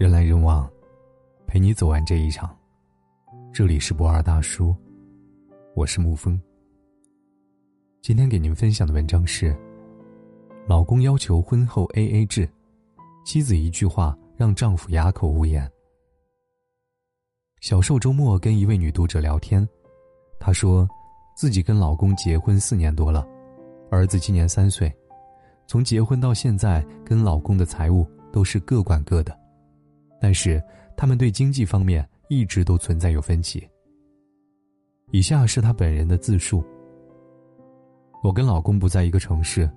人来人往，陪你走完这一场。这里是不二大叔，我是沐风。今天给您分享的文章是：老公要求婚后 A A 制，妻子一句话让丈夫哑口无言。小寿周末跟一位女读者聊天，她说，自己跟老公结婚四年多了，儿子今年三岁。从结婚到现在，跟老公的财务都是各管各的，但是他们对经济方面一直都存在有分歧。以下是她本人的自述：我跟老公不在一个城市，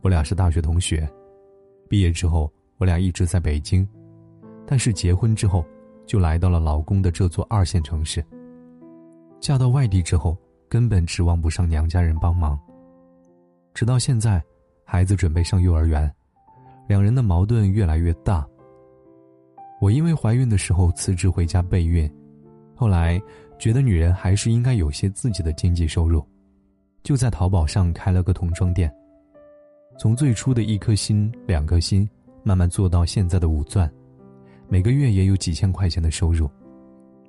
我俩是大学同学，毕业之后我俩一直在北京，但是结婚之后就来到了老公的这座二线城市。嫁到外地之后，根本指望不上娘家人帮忙，直到现在。孩子准备上幼儿园，两人的矛盾越来越大。我因为怀孕的时候辞职回家备孕，后来觉得女人还是应该有些自己的经济收入，就在淘宝上开了个童装店。从最初的一颗心、两颗心，慢慢做到现在的五钻，每个月也有几千块钱的收入，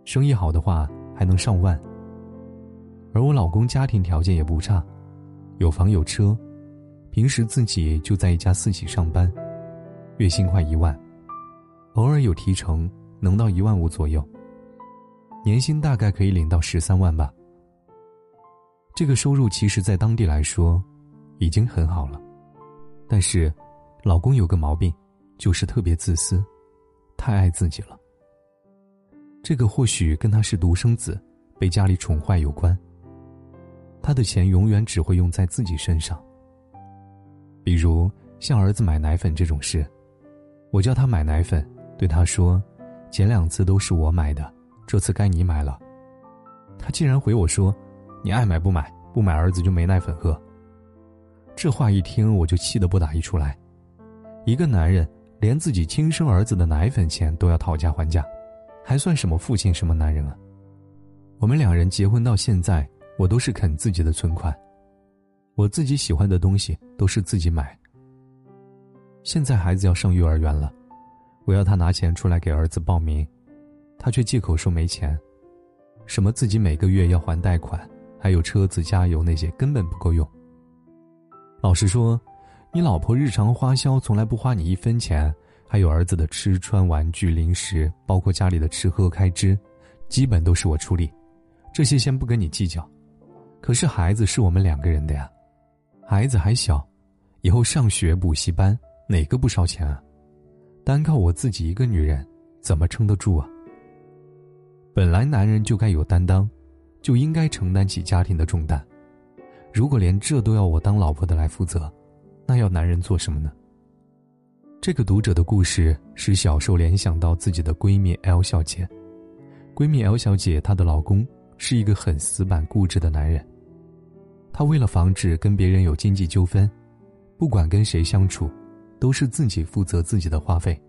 生意好的话还能上万。而我老公家庭条件也不差，有房有车。平时自己就在一家私企上班，月薪快一万，偶尔有提成，能到一万五左右。年薪大概可以领到十三万吧。这个收入其实，在当地来说，已经很好了。但是，老公有个毛病，就是特别自私，太爱自己了。这个或许跟他是独生子，被家里宠坏有关。他的钱永远只会用在自己身上。比如像儿子买奶粉这种事，我叫他买奶粉，对他说：“前两次都是我买的，这次该你买了。”他竟然回我说：“你爱买不买，不买儿子就没奶粉喝。”这话一听我就气得不打一处来。一个男人连自己亲生儿子的奶粉钱都要讨价还价，还算什么父亲什么男人啊？我们两人结婚到现在，我都是啃自己的存款。我自己喜欢的东西都是自己买。现在孩子要上幼儿园了，我要他拿钱出来给儿子报名，他却借口说没钱，什么自己每个月要还贷款，还有车子加油那些根本不够用。老实说，你老婆日常花销从来不花你一分钱，还有儿子的吃穿玩具零食，包括家里的吃喝开支，基本都是我出力，这些先不跟你计较。可是孩子是我们两个人的呀。孩子还小，以后上学补习班哪个不烧钱啊？单靠我自己一个女人，怎么撑得住啊？本来男人就该有担当，就应该承担起家庭的重担。如果连这都要我当老婆的来负责，那要男人做什么呢？这个读者的故事使小受联想到自己的闺蜜 L 小姐。闺蜜 L 小姐，她的老公是一个很死板固执的男人。她为了防止跟别人有经济纠纷，不管跟谁相处，都是自己负责自己的花费，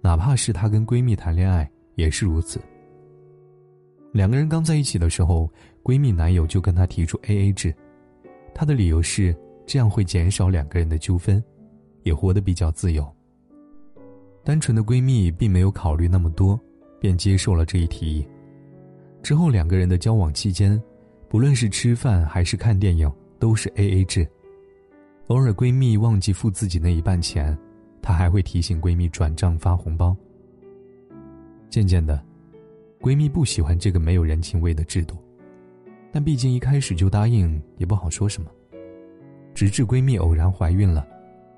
哪怕是她跟闺蜜谈恋爱也是如此。两个人刚在一起的时候，闺蜜男友就跟她提出 A A 制，她的理由是这样会减少两个人的纠纷，也活得比较自由。单纯的闺蜜并没有考虑那么多，便接受了这一提议。之后两个人的交往期间。不论是吃饭还是看电影，都是 A A 制。偶尔闺蜜忘记付自己那一半钱，她还会提醒闺蜜转账发红包。渐渐的，闺蜜不喜欢这个没有人情味的制度，但毕竟一开始就答应，也不好说什么。直至闺蜜偶然怀孕了，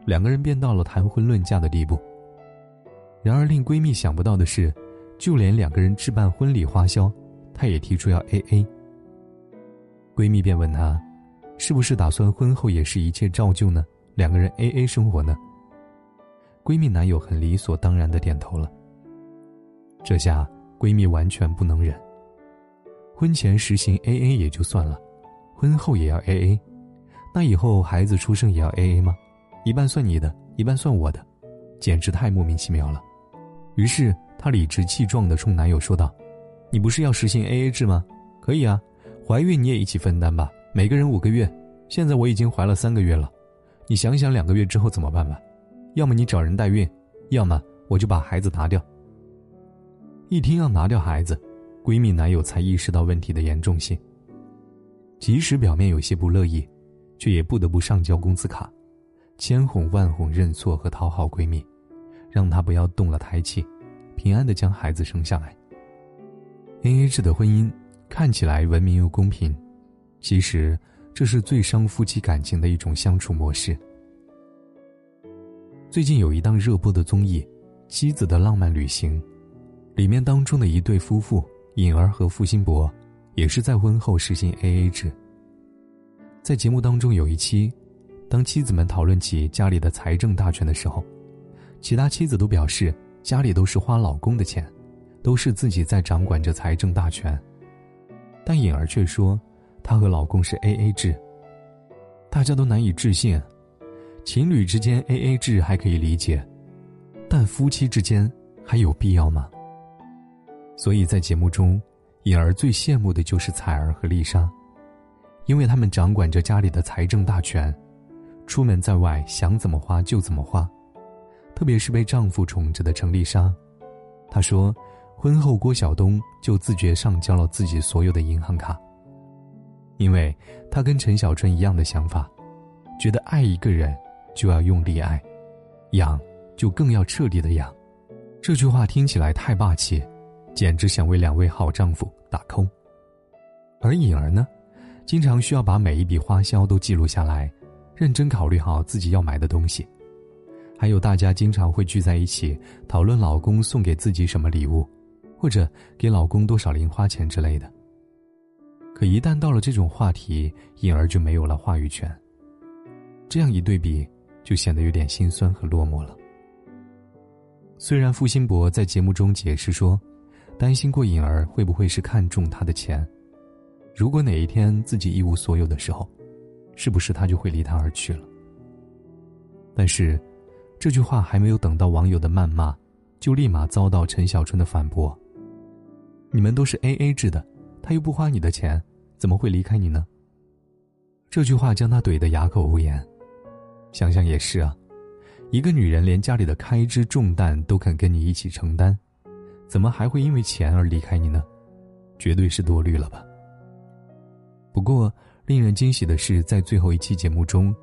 两个人便到了谈婚论嫁的地步。然而令闺蜜想不到的是，就连两个人置办婚礼花销，她也提出要 A A。闺蜜便问她：“是不是打算婚后也是一切照旧呢？两个人 A A 生活呢？”闺蜜男友很理所当然的点头了。这下闺蜜完全不能忍。婚前实行 A A 也就算了，婚后也要 A A，那以后孩子出生也要 A A 吗？一半算你的，一半算我的，简直太莫名其妙了。于是她理直气壮的冲男友说道：“你不是要实行 A A 制吗？可以啊。”怀孕你也一起分担吧，每个人五个月。现在我已经怀了三个月了，你想想两个月之后怎么办吧？要么你找人代孕，要么我就把孩子拿掉，一听要拿掉孩子，闺蜜男友才意识到问题的严重性。即使表面有些不乐意，却也不得不上交工资卡，千哄万哄认错和讨好闺蜜，让她不要动了胎气，平安的将孩子生下来。A A 制的婚姻看起来文明又公平，其实这是最伤夫妻感情的一种相处模式。最近有一档热播的综艺《妻子的浪漫旅行》，里面当中的一对夫妇尹儿和付辛博，也是在婚后实行 A A 制。在节目当中有一期，当妻子们讨论起家里的财政大权的时候，其他妻子都表示家里都是花老公的钱，都是自己在掌管着财政大权。但尹儿却说，她和老公是 A A 制。大家都难以置信。情侣之间 A A 制还可以理解，但夫妻之间还有必要吗？所以在节目中，颖儿最羡慕的就是彩儿和丽莎，因为他们掌管着家里的财政大权，出门在外想怎么花就怎么花。特别是被丈夫宠着的程丽莎，她说，婚后郭晓东就自觉上交了自己所有的银行卡，因为她跟陈小春一样的想法，觉得爱一个人。就要用力爱，养就更要彻底的养。这句话听起来太霸气，简直想为两位好丈夫打 call。而颖儿呢，经常需要把每一笔花销都记录下来，认真考虑好自己要买的东西。还有大家经常会聚在一起讨论老公送给自己什么礼物，或者给老公多少零花钱之类的。可一旦到了这种话题，颖儿就没有了话语权。这样一对比。就显得有点心酸和落寞了。虽然付辛博在节目中解释说，担心过颖儿会不会是看中他的钱，如果哪一天自己一无所有的时候，是不是他就会离他而去了？但是，这句话还没有等到网友的谩骂，就立马遭到陈小春的反驳：“你们都是 A A 制的，他又不花你的钱，怎么会离开你呢？”这句话将他怼得哑口无言。想想也是啊，一个女人连家里的开支重担都肯跟你一起承担，怎么还会因为钱而离开你呢？绝对是多虑了吧。不过，令人惊喜的是，在最后一期节目中，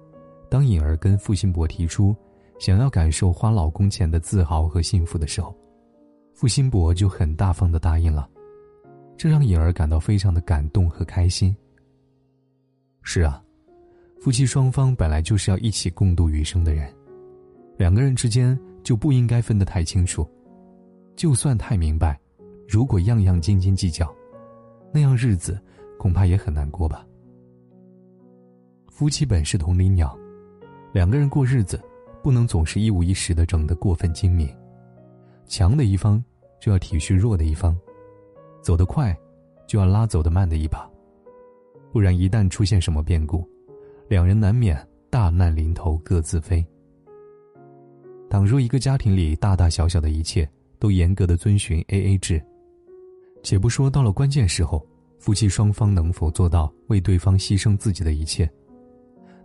当颖儿跟付辛博提出想要感受花老公钱的自豪和幸福的时候，付辛博就很大方的答应了，这让颖儿感到非常的感动和开心。是啊。夫妻双方本来就是要一起共度余生的人，两个人之间就不应该分得太清楚。就算太明白，如果样样斤斤计较，那样日子恐怕也很难过吧。夫妻本是同林鸟，两个人过日子，不能总是一五一十的整得过分精明。强的一方就要体恤弱的一方，走得快，就要拉走得慢的一把，不然一旦出现什么变故。两人难免大难临头各自飞。倘若一个家庭里大大小小的一切都严格的遵循 A A 制，且不说到了关键时候，夫妻双方能否做到为对方牺牲自己的一切，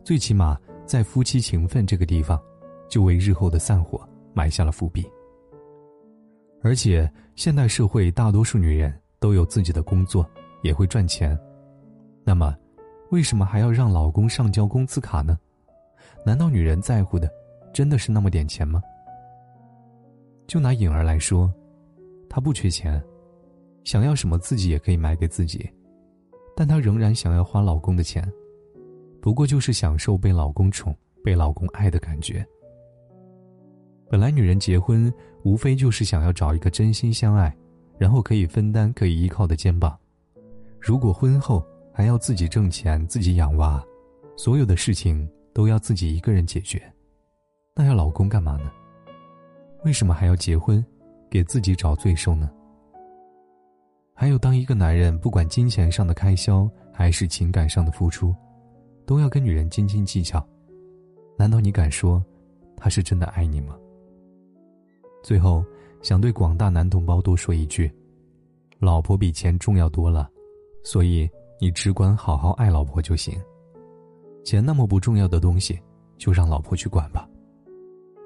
最起码在夫妻情分这个地方，就为日后的散伙埋下了伏笔。而且现代社会大多数女人都有自己的工作，也会赚钱，那么。为什么还要让老公上交工资卡呢？难道女人在乎的真的是那么点钱吗？就拿颖儿来说，她不缺钱，想要什么自己也可以买给自己，但她仍然想要花老公的钱，不过就是享受被老公宠、被老公爱的感觉。本来女人结婚无非就是想要找一个真心相爱，然后可以分担、可以依靠的肩膀。如果婚后，还要自己挣钱，自己养娃，所有的事情都要自己一个人解决，那要老公干嘛呢？为什么还要结婚，给自己找罪受呢？还有，当一个男人不管金钱上的开销还是情感上的付出，都要跟女人斤斤计较，难道你敢说他是真的爱你吗？最后，想对广大男同胞多说一句：老婆比钱重要多了，所以。你只管好好爱老婆就行，钱那么不重要的东西，就让老婆去管吧，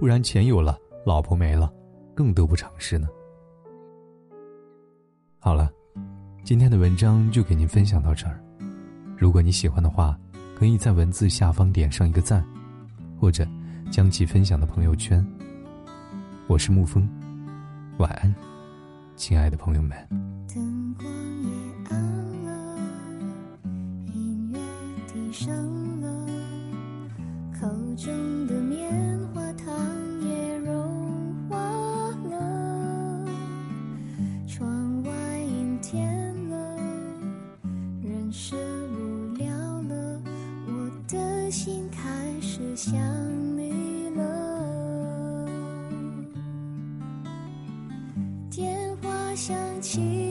不然钱有了，老婆没了，更得不偿失呢。好了，今天的文章就给您分享到这儿。如果你喜欢的话，可以在文字下方点上一个赞，或者将其分享到朋友圈。我是沐风，晚安，亲爱的朋友们。灯光也暗了，音乐低声了，口中的我想起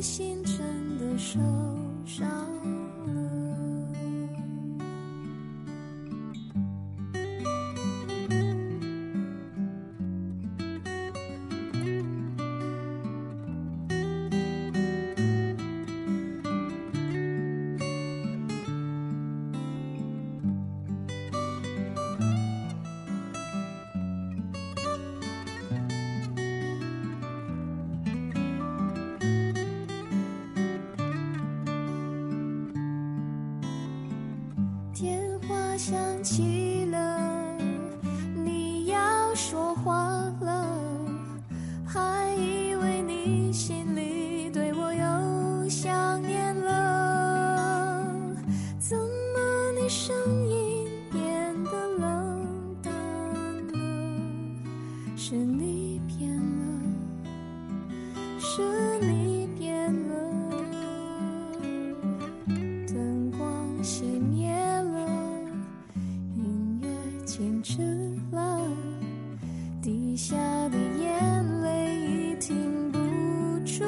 心真的受伤。声音变得冷淡了？是你变了，是你变了，灯光熄灭了，音乐。停止了，滴下的眼泪已停不住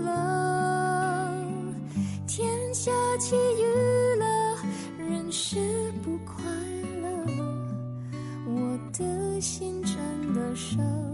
了。天下起雨手